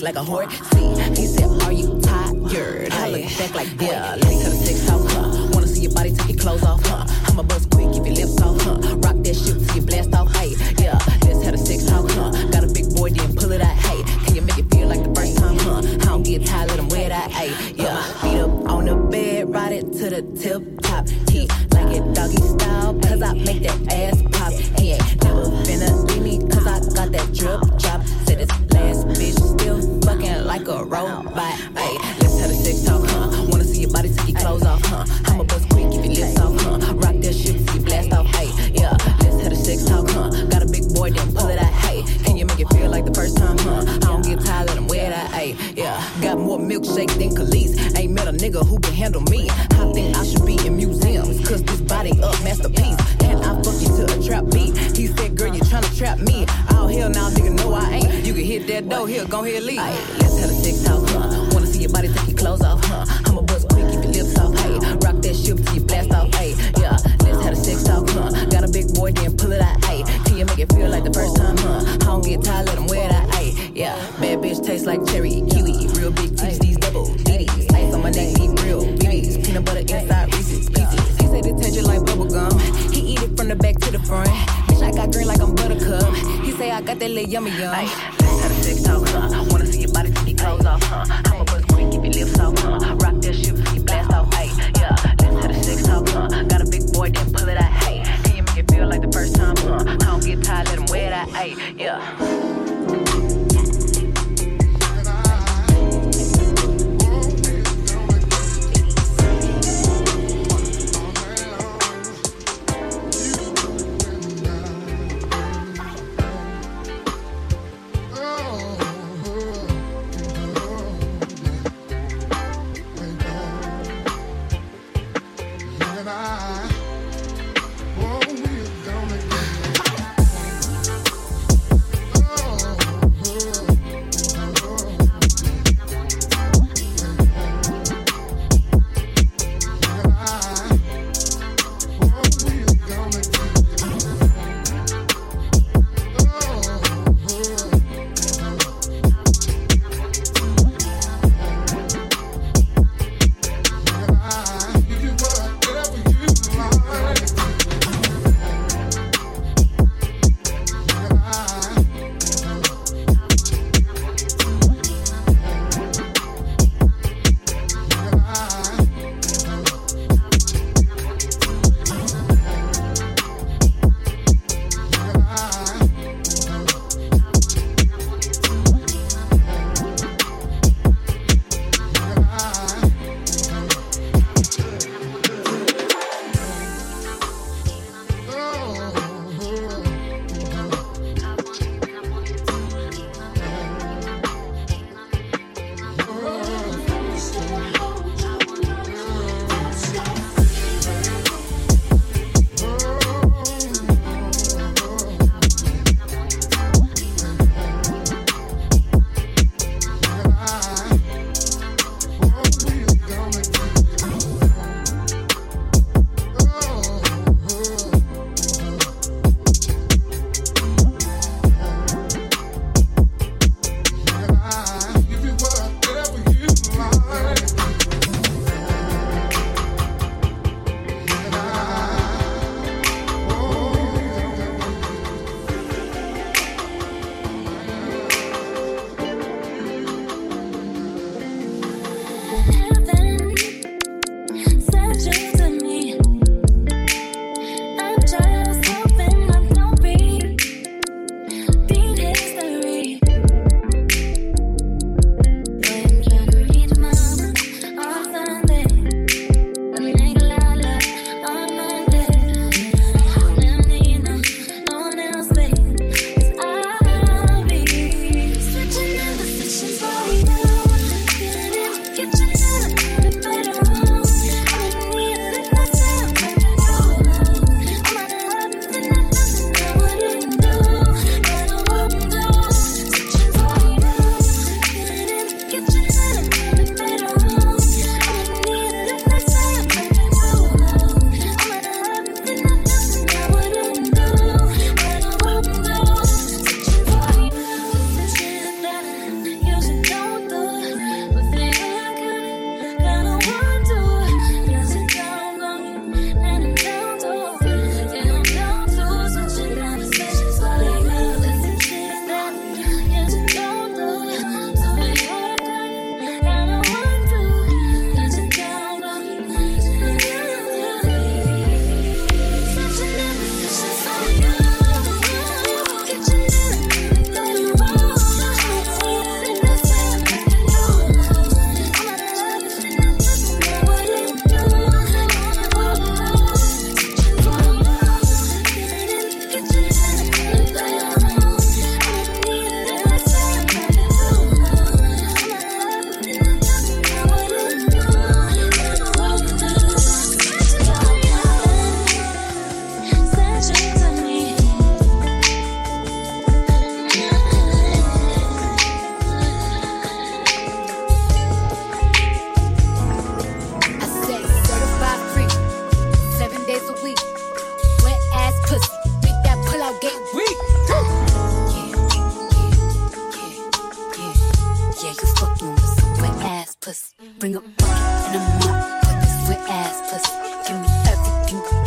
Dick like a horse. See, he said, Are you tired? I look back like, yeah, let me cut a six talk, huh? Wanna see your body take your clothes off, huh? I'ma bust quick, it feel like the first time, huh? I don't get tired, let him wear that, hey. Yeah, bad bitch tastes like cherry, kiwi. Real big titties, these double DDs. Ice on my neck, eat real BBs. Peanut butter inside Reese's pieces. He said it tastes like bubble gum. He eat it from the back to the front. Bitch, I got green like I'm buttercup. He say I got that little yummy yum. Ay, have a sex talk, huh? Wanna see your body take your clothes off, huh? I'ma bust quick, keep your lips off, huh? Rock that shit you blast off, ay, yeah. Let's have a sex talk, huh? Got a big boy, then pull it out, hey. Feel like the first time, huh? I don't get tired, let him wear that, ay, yeah.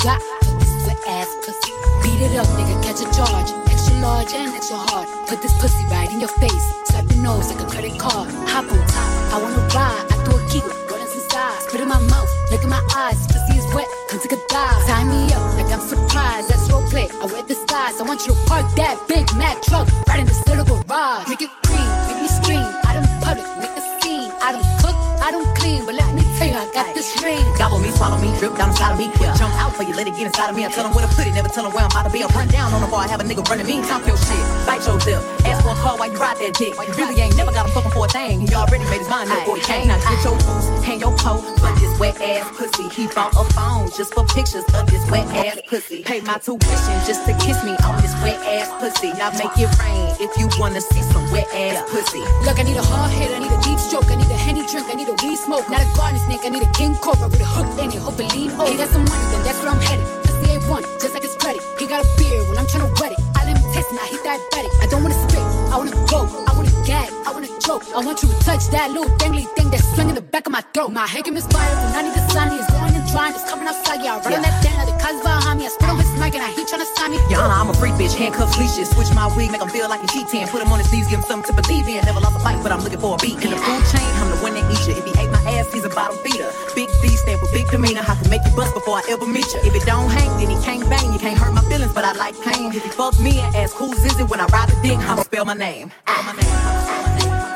got. This wet ass pussy. Beat it up, nigga, catch a charge. Extra large and extra hard. Put this pussy right in your face. Swipe your nose like a credit card. Hop on top, I wanna ride. I throw a giggle, rolling some sides. Spit in my mouth, look in my eyes. Pussy is wet, come take a dive. Tie me up like I'm surprised. That's roleplay. I wear disguise. I want you to park that Big Mack truck right in this little garage. Make it got this ring. Gobble me, swallow me, drip down inside of me. Yeah. Jump out for you, let it get inside of me. I tell them where to put it, never tell them where I'm about to be. I run down on the bar, I have a nigga running me. Talk your shit, bite your lip. Ask for a call while you ride that dick. You really ain't never got him fucking for a thing. He already made his mind before he came. Now get your boots, hang your coat but this wet ass pussy. He bought a phone just for pictures of this wet ass pussy. Pay my tuition just to kiss me on this wet ass pussy. Now make it rain if you wanna see some wet ass pussy. Look, I need a hard hit, I need a deep stroke, I need a henny drink, I need a weed smoke. Not a garden snake, I need a king cobra with a hook in it. Hope lean over. He got some money, then that's where I'm headed. Pussy ain't one, just like his credit. He got a beard when I'm tryna wet it. I let him taste it, now he diabetic. I don't wanna spit, I wanna go, choke. I want you to touch that little dangly thing that's swinging in the back of my throat. My head is misfire when I need the sun. He's going and drying, just coming outside. Yeah, I run on that thing like the cuz behind me. I spit on his mic and I heat tryna sign me. Honor, I'm a freak bitch, handcuffs, leashes. Switch my wig, make him feel like a cheating. Put him on his knees, give him something to believe in. Never lost a fight, but I'm looking for a beat. In the food chain, I'm the one that eats you. If he ate my ass, he's a bottom feeder. Big B stand for big demeanor. I can make you bust before I ever meet you. If it don't hang, then he can't bang. You can't hurt my feelings, but I like pain. If you fuck me and ask who's is it when I ride the dick, I'ma spell my name. Spell my name.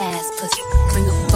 Ass pussy. Bring a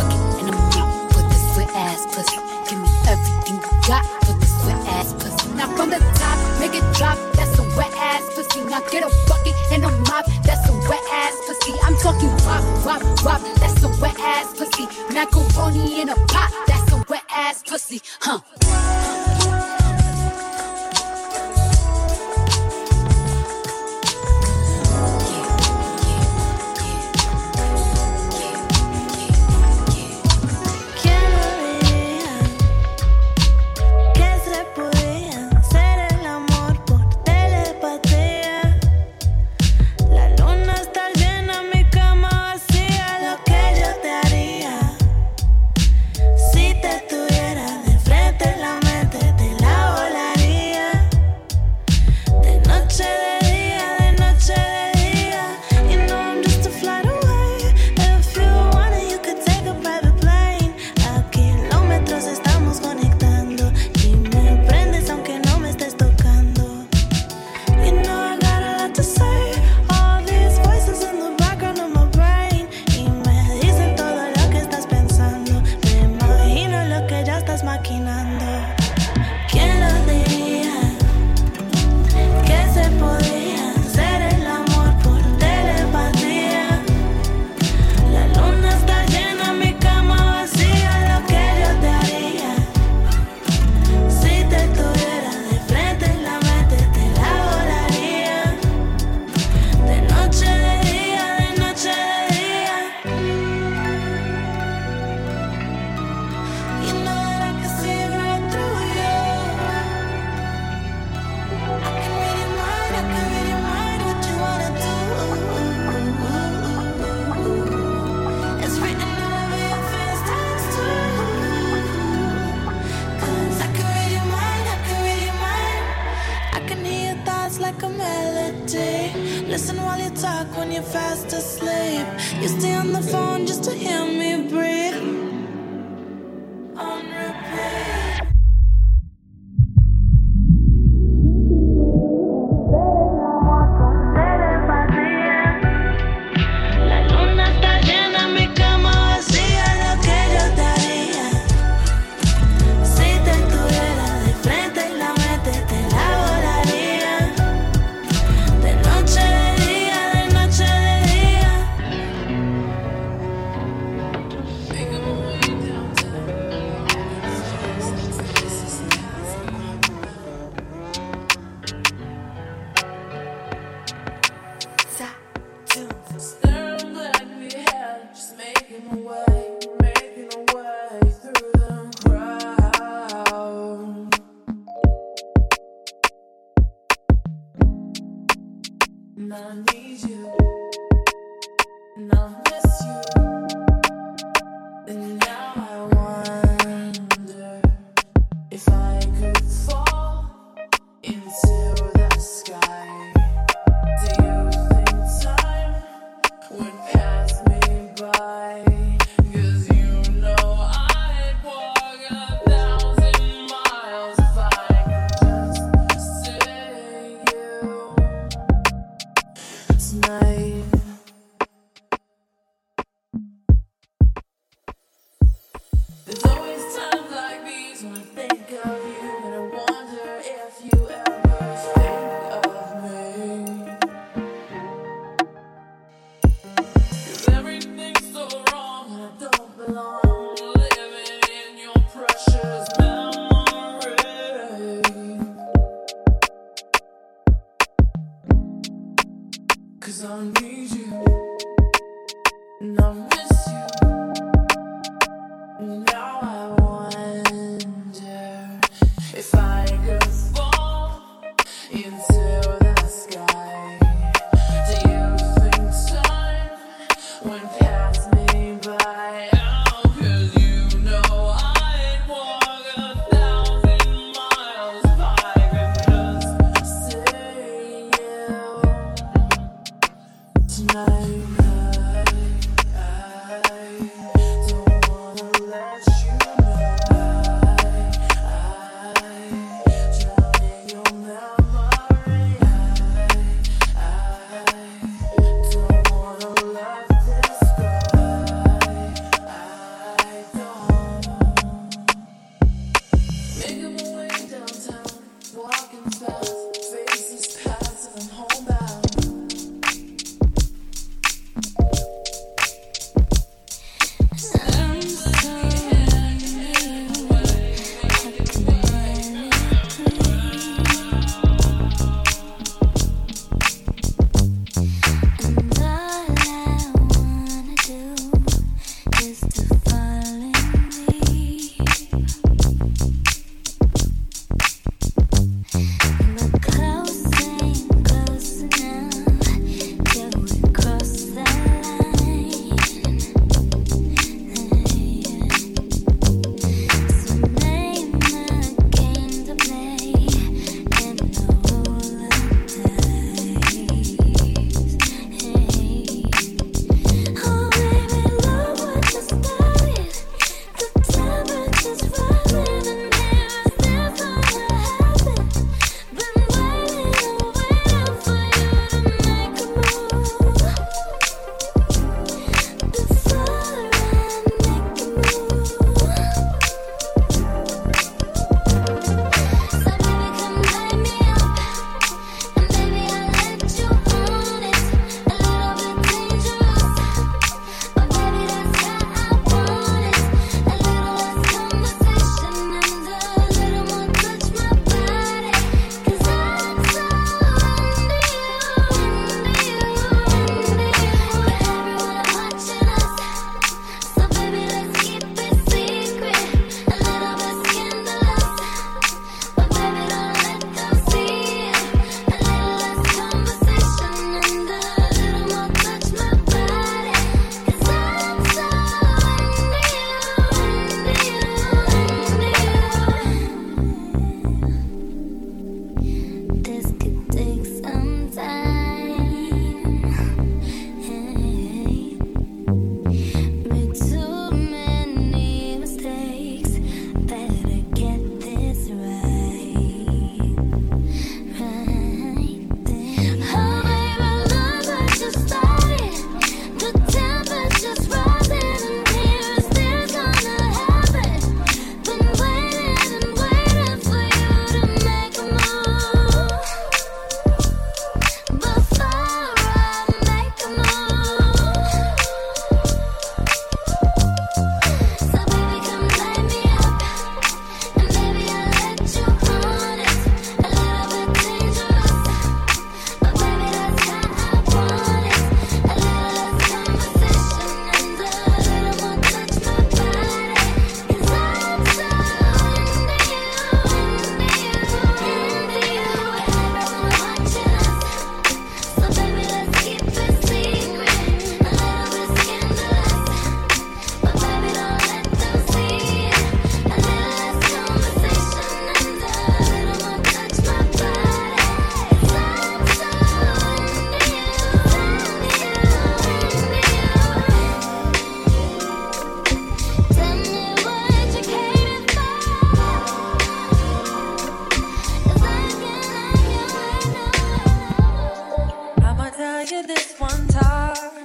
you this one time.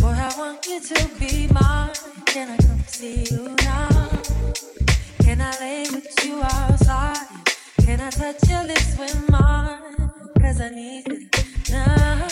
Boy, I want you to be mine. Can I come see you now? Can I lay with you outside? Can I touch your lips with mine? Cause I need it now.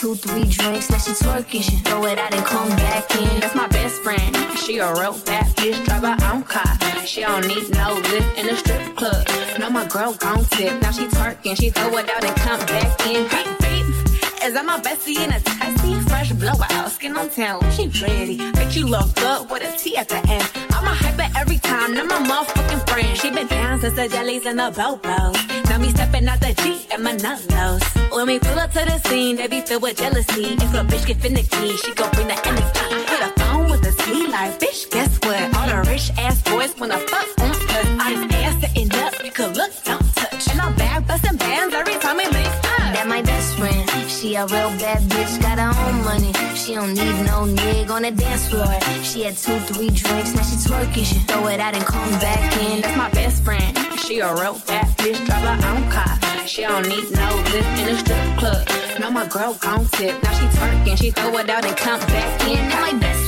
Two, three drinks, now she twerking. She throw it out and come back in. That's my best friend. She a real bad bitch, drive her own car. She don't need no lift in a strip club. No, my girl gon' tip. Now she twerking, she throw it out and come back in. Hey, babe, is that my bestie in a testy? Fresh blowout, skin on town, she pretty. Bitch, you look good with a T at the end. I'm a hyper every time, now my motherfucking friend. She been down since the jellies and the bobos. Me stepping out the G and my nullos. When we pull up to the scene, they be filled with jealousy. If a bitch get finicky, she gon' bring the energy. Hit a phone with a sweet life, bitch, guess what? All the rich ass boys wanna fuck uh, on us. I'm ass sitting up, you could look, don't She a real bad bitch, got her own money. She don't need no nigga on the dance floor. She had two, three drinks, now she twerking. She throw it out and come back in. That's my best friend. She a real bad bitch, drive her own car. She don't need no lift in a strip club. No, my girl gon' tip. Now she twerking, she throw it out and come back in. That my best.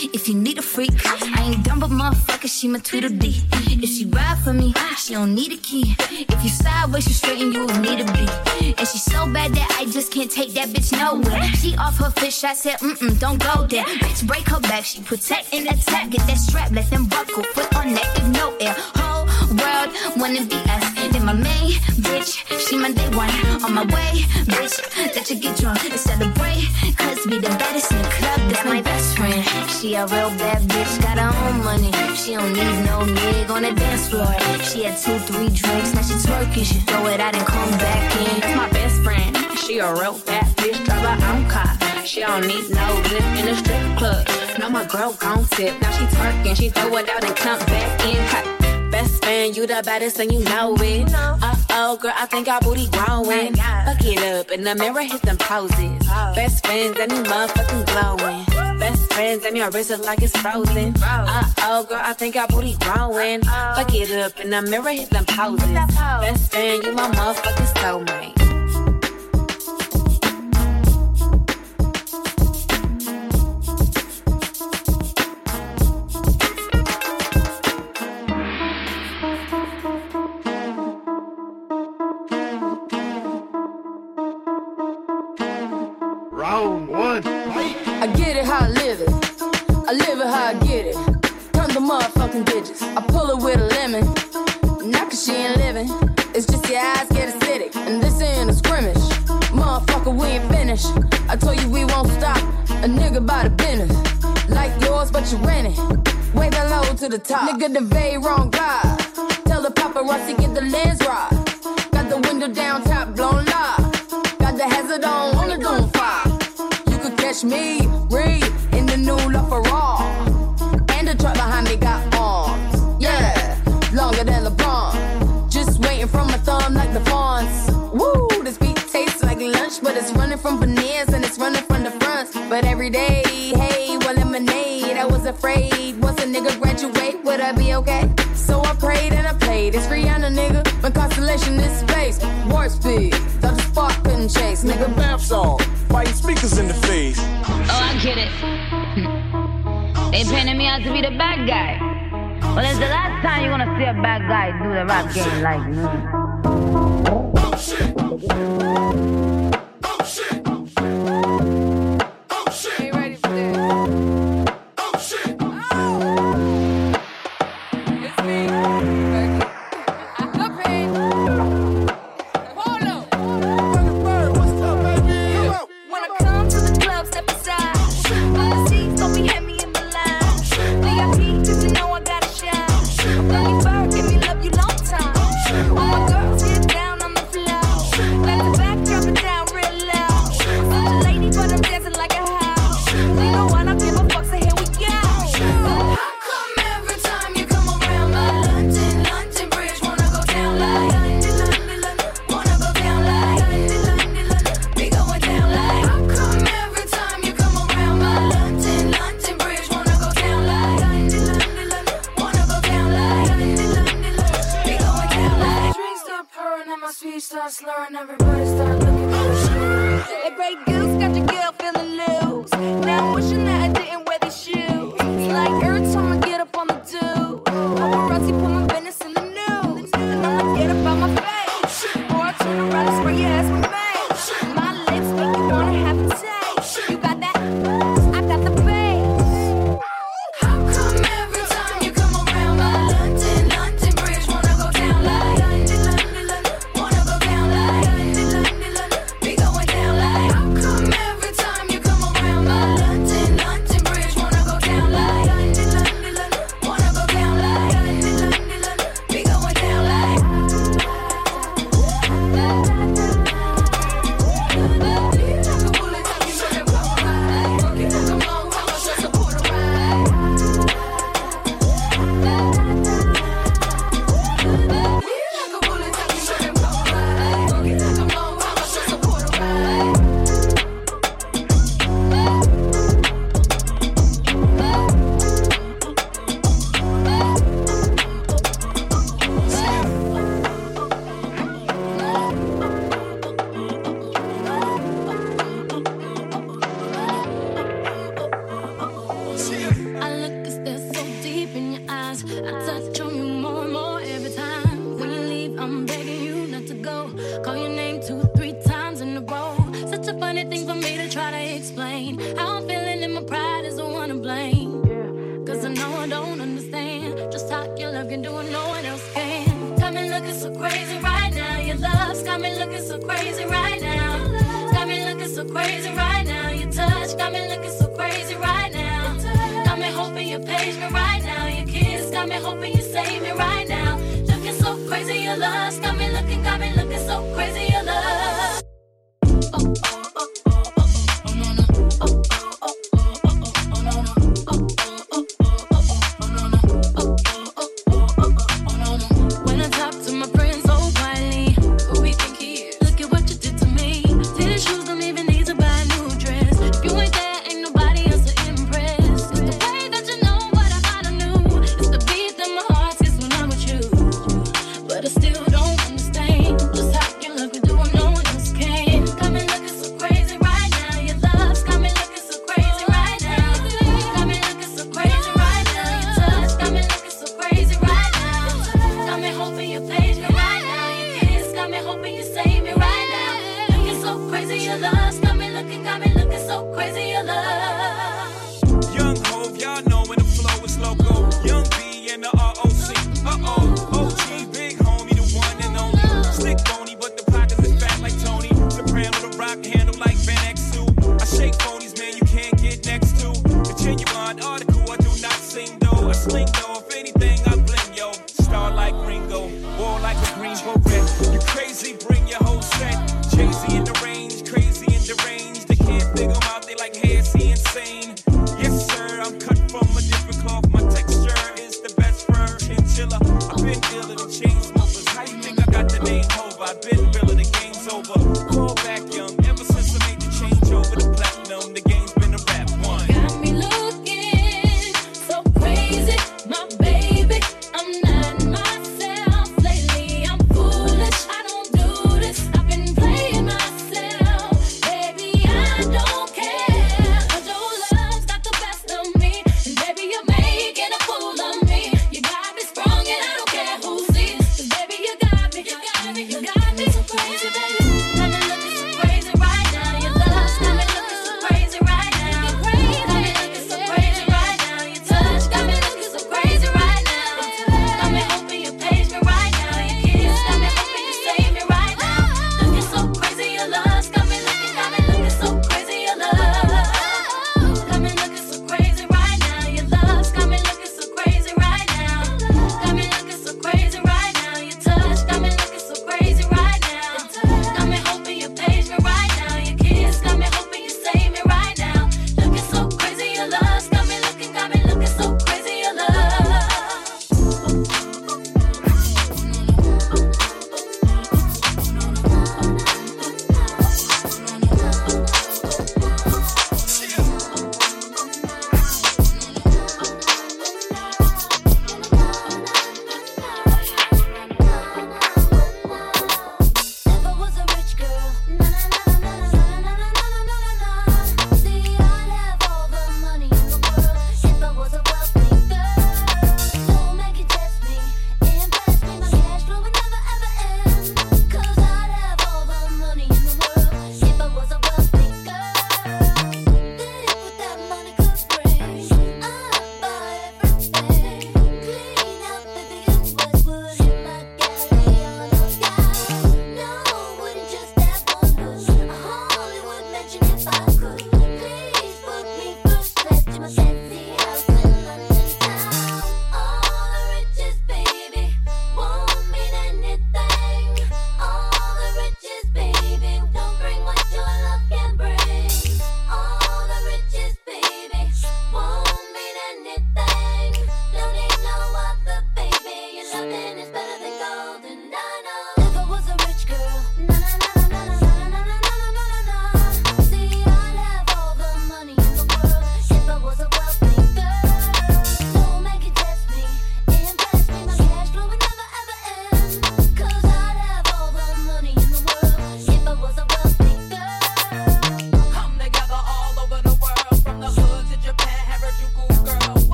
If you need a freak, I ain't dumb but motherfucker, she my Tweedledee. If she ride for me, she don't need a key. If you sideways, you straight and you will need a beat. And she so bad that I just can't take that bitch nowhere. She off her fish, I said, mm-mm, don't go there. Bitch, break her back, she protect and attack. Get that strap, let them buckle, foot on neck, if no air. Whole world wanna be us. Then my main bitch, she my day one. On my way, bitch, let you get drunk and celebrate. Cause we the baddest in the club, that's my best friend. She a real bad bitch, got her own money. She don't need no nigga on the dance floor. She had two, three drinks, now she twerking. She throw it out and come back in. That's my best friend. She a real bad bitch, drive her own car. She don't need no lift in a strip club. No, my girl gon' tip. Now she twerking, she throw it out and come back in. Ha. Best friend, you the baddest and you know it. Uh oh, girl, I think our booty growing. Fuck it up in the mirror, hit them poses. Best friends and you motherfucking glowing. Best friends and your wrist is like it's frozen. Uh oh, girl, I think our booty growing. Fuck it up in the mirror, hit them poses. Best friend, you my motherfucking soulmate. Top. Nigga, the very wrong last time you're gonna see a bad guy do the rap game like me.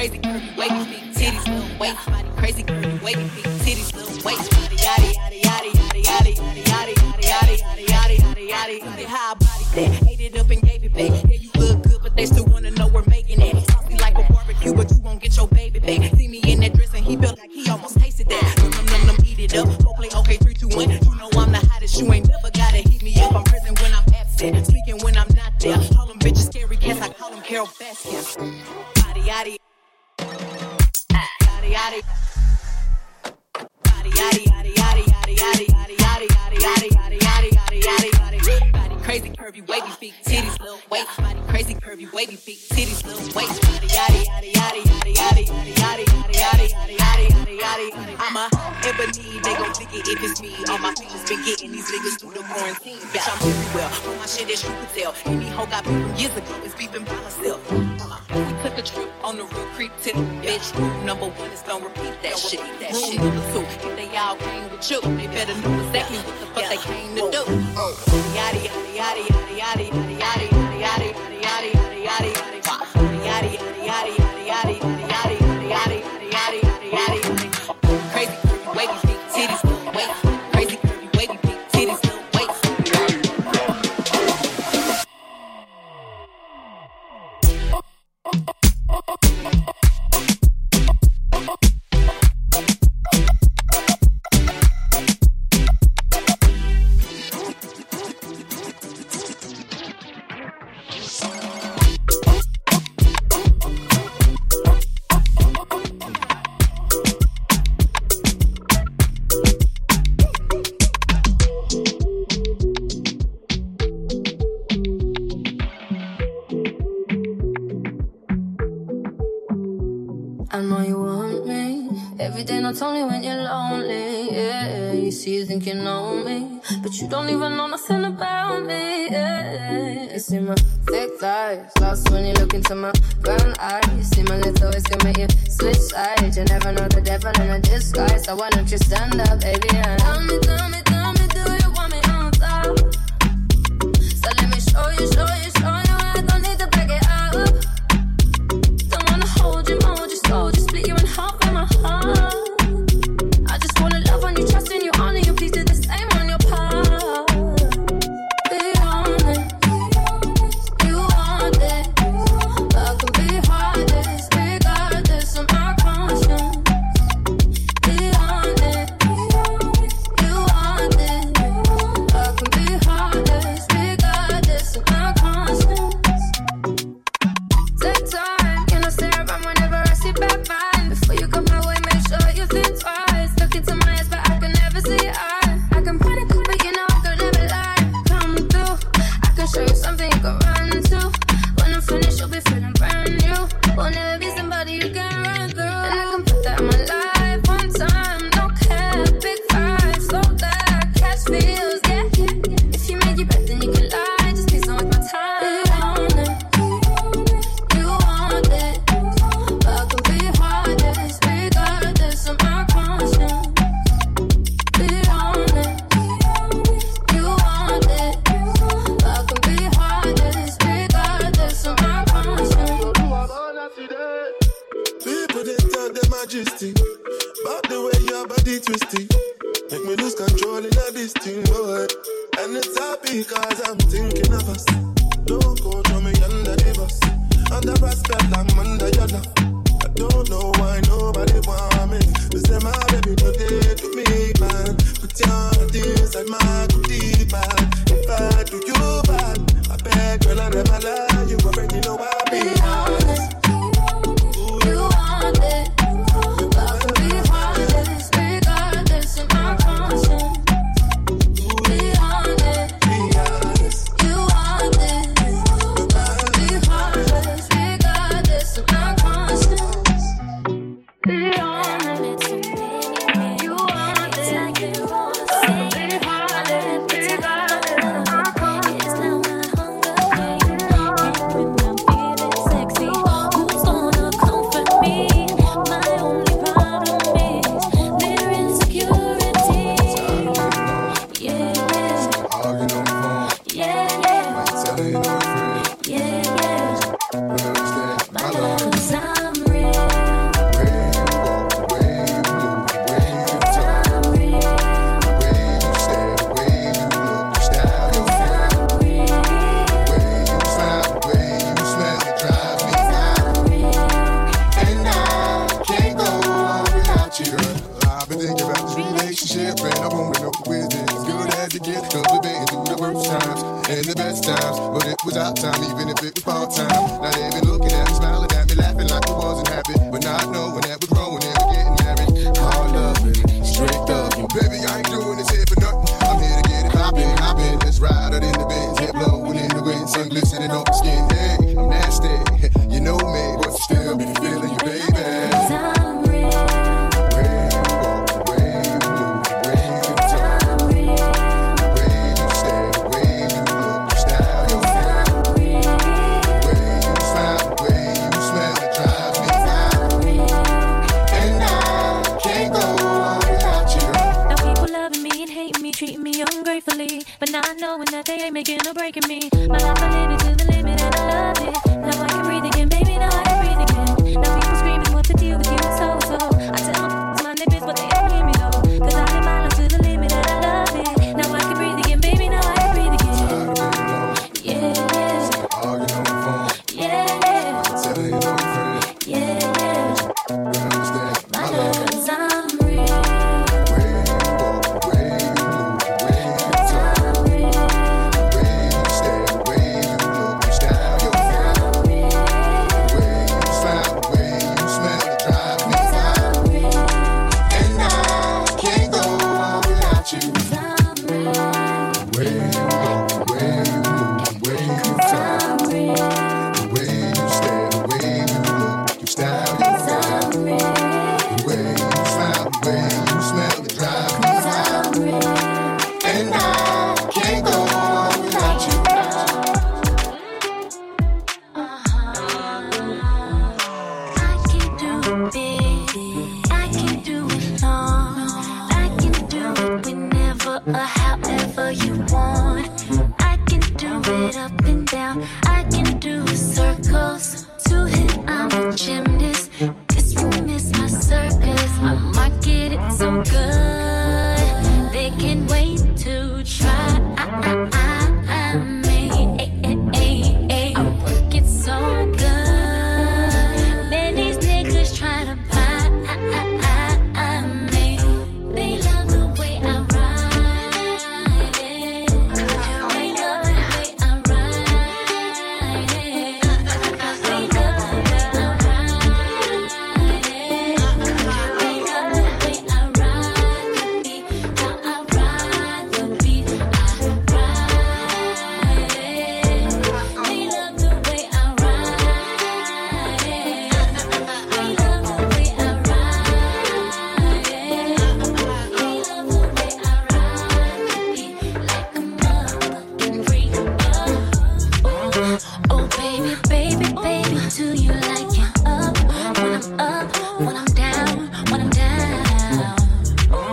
crazy, wavy, big titties, little weight, crazy, wavy, big think you know me, but you don't even know nothing about me. Yeah. You see my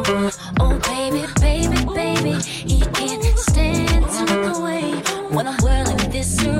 Oh, baby, baby, baby, he can't stand the way when I'm whirling this.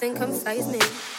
concise, come concise me.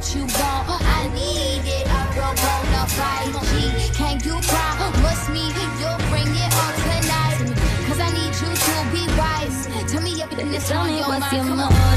what you want. I need it, I'm pro bono 5G. Can you me you'll bring it all tonight? Cause I need you to be wise. Tell me everything that's on your mind. Come on.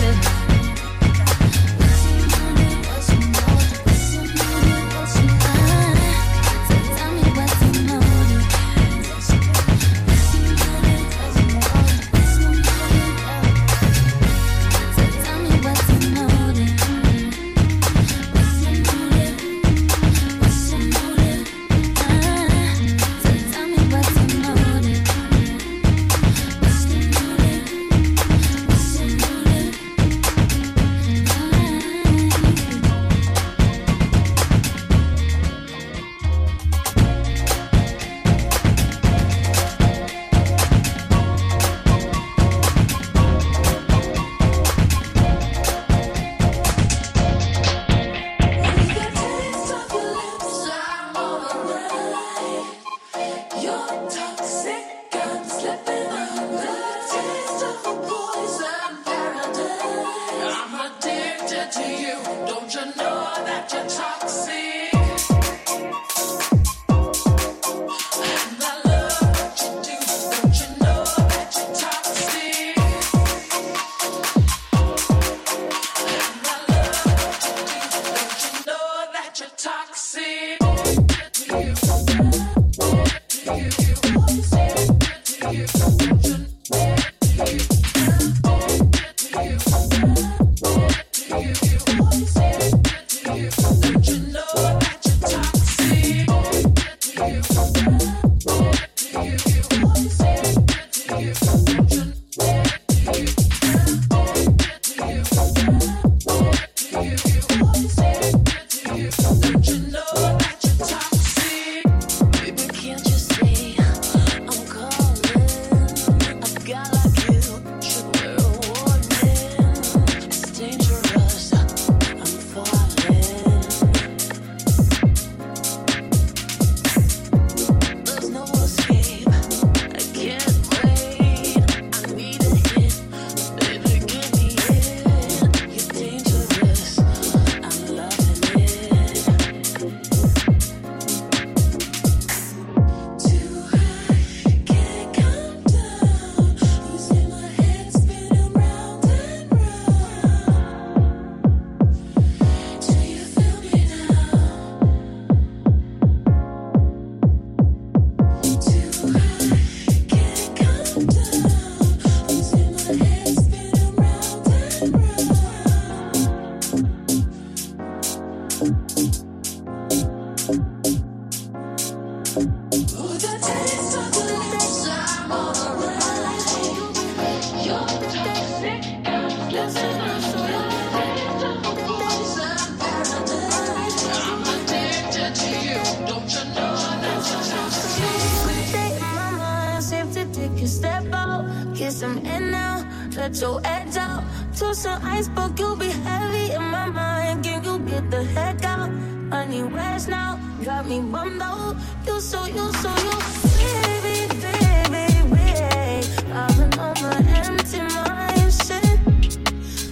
To some iceberg. You'll be heavy in my mind. Can you get the heck out? I need rest now. Got me bummed out. You so, you so, you. Baby, baby, baby. I've on my empty mind. Shit.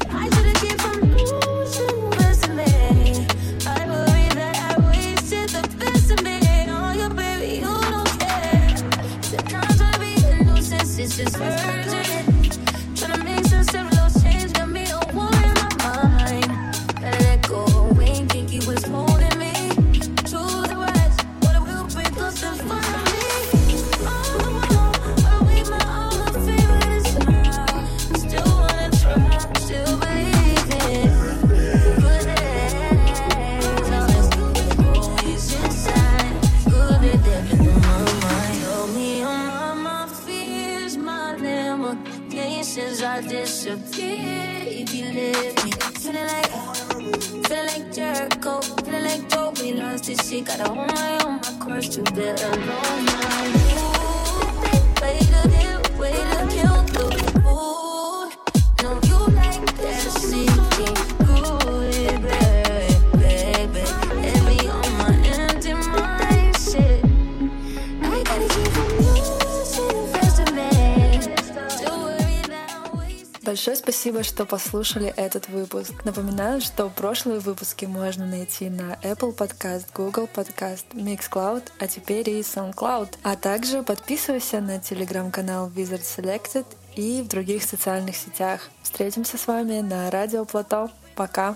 I should've kept from losing best of me. I worry that I wasted the best of me. Oh, you baby, you don't care. Not to be a nuisance, it's just urgent. Большое спасибо, что послушали этот выпуск. Напоминаю, что прошлые выпуски можно найти на Apple Podcast, Google Podcast, Mixcloud, а теперь и SoundCloud. А также подписывайся на телеграм-канал Wizard Selected и в других социальных сетях. Встретимся с вами на Радио Плато. Пока!